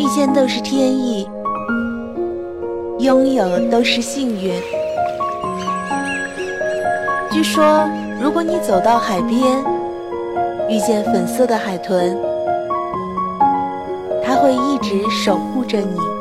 遇见都是天意拥有都是幸运。据说如果你走到海边遇见粉色的海豚它会一直守护着你。